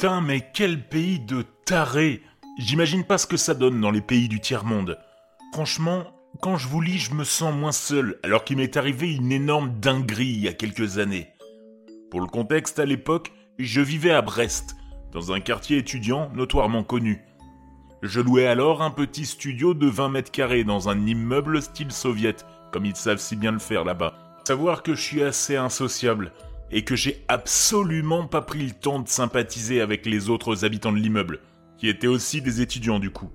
Putain, mais quel pays de tarés J'imagine pas ce que ça donne dans les pays du tiers-monde. Franchement, quand je vous lis, je me sens moins seul, alors qu'il m'est arrivé une énorme dinguerie il y a quelques années. Pour le contexte, à l'époque, je vivais à Brest, dans un quartier étudiant notoirement connu. Je louais alors un petit studio de 20 mètres carrés dans un immeuble style soviète, comme ils savent si bien le faire là-bas. Savoir que je suis assez insociable, et que j'ai absolument pas pris le temps de sympathiser avec les autres habitants de l'immeuble, qui étaient aussi des étudiants du coup.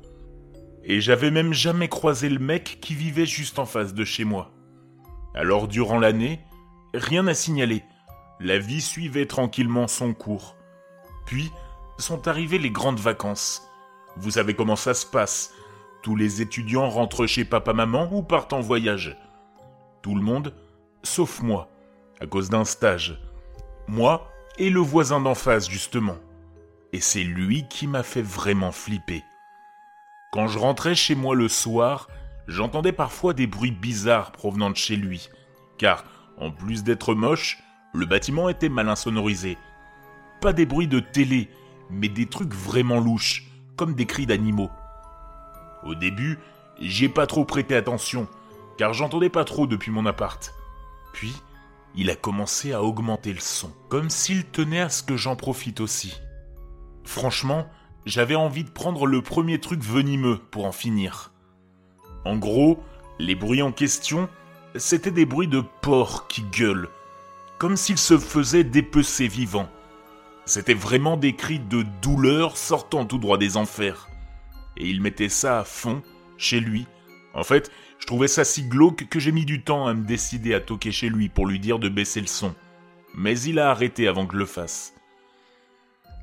Et j'avais même jamais croisé le mec qui vivait juste en face de chez moi. Alors durant l'année, rien à signaler. La vie suivait tranquillement son cours. Puis sont arrivées les grandes vacances. Vous savez comment ça se passe. Tous les étudiants rentrent chez papa-maman ou partent en voyage. Tout le monde, sauf moi, à cause d'un stage. Moi et le voisin d'en face, justement. Et c'est lui qui m'a fait vraiment flipper. Quand je rentrais chez moi le soir, j'entendais parfois des bruits bizarres provenant de chez lui, car, en plus d'être moche, le bâtiment était mal insonorisé. Pas des bruits de télé, mais des trucs vraiment louches, comme des cris d'animaux. Au début, j'y ai pas trop prêté attention, car j'entendais pas trop depuis mon appart. Puis, il a commencé à augmenter le son, comme s'il tenait à ce que j'en profite aussi. Franchement, j'avais envie de prendre le premier truc venimeux pour en finir. En gros, les bruits en question, c'était des bruits de porcs qui gueulent, comme s'ils se faisaient dépecer vivants. C'était vraiment des cris de douleur sortant tout droit des enfers. Et il mettait ça à fond, chez lui. En fait, je trouvais ça si glauque que j'ai mis du temps à me décider à toquer chez lui pour lui dire de baisser le son. Mais il a arrêté avant que je le fasse.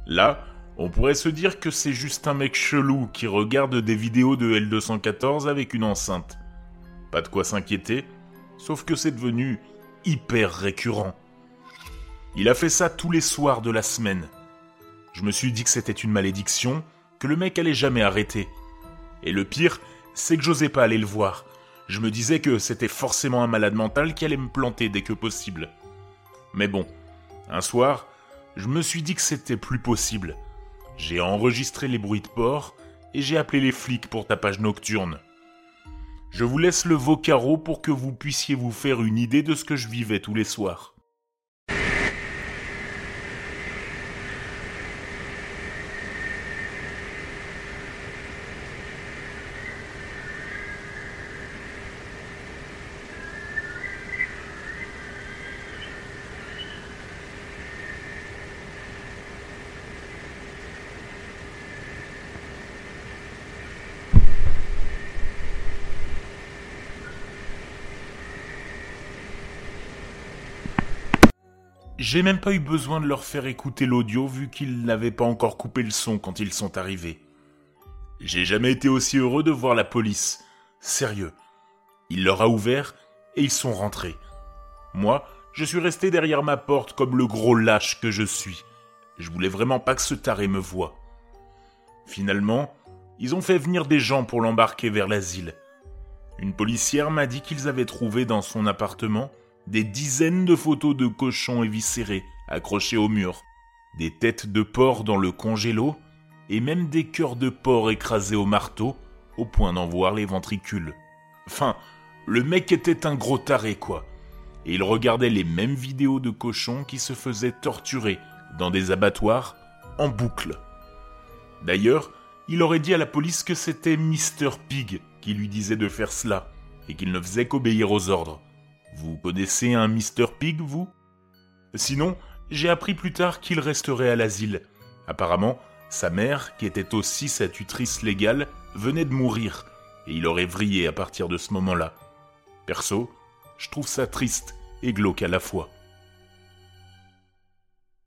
Là, on pourrait se dire que c'est juste un mec chelou qui regarde des vidéos de L214 avec une enceinte. Pas de quoi s'inquiéter, sauf que c'est devenu hyper récurrent. Il a fait ça tous les soirs de la semaine. Je me suis dit que c'était une malédiction, que le mec allait jamais arrêter. Et le pire, c'est que j'osais pas aller le voir. Je me disais que c'était forcément un malade mental qui allait me planter dès que possible. Mais bon, un soir, je me suis dit que c'était plus possible. J'ai enregistré les bruits de porc et j'ai appelé les flics pour tapage nocturne. Je vous laisse le vocaro pour que vous puissiez vous faire une idée de ce que je vivais tous les soirs. J'ai même pas eu besoin de leur faire écouter l'audio vu qu'ils n'avaient pas encore coupé le son quand ils sont arrivés. J'ai jamais été aussi heureux de voir la police. Sérieux. Il leur a ouvert et ils sont rentrés. Moi, je suis resté derrière ma porte comme le gros lâche que je suis. Je voulais vraiment pas que ce taré me voie. Finalement, ils ont fait venir des gens pour l'embarquer vers l'asile. Une policière m'a dit qu'ils avaient trouvé dans son appartement des dizaines de photos de cochons éviscérés accrochés au mur, des têtes de porc dans le congélo, et même des cœurs de porc écrasés au marteau, au point d'en voir les ventricules. Enfin, le mec était un gros taré, quoi. Et il regardait les mêmes vidéos de cochons qui se faisaient torturer dans des abattoirs en boucle. D'ailleurs, il aurait dit à la police que c'était Mr. Pig qui lui disait de faire cela, et qu'il ne faisait qu'obéir aux ordres. Vous connaissez un Mr. Pig, vous? Sinon, j'ai appris plus tard qu'il resterait à l'asile. Apparemment, sa mère, qui était aussi sa tutrice légale, venait de mourir, et il aurait vrillé à partir de ce moment-là. Perso, je trouve ça triste et glauque à la fois.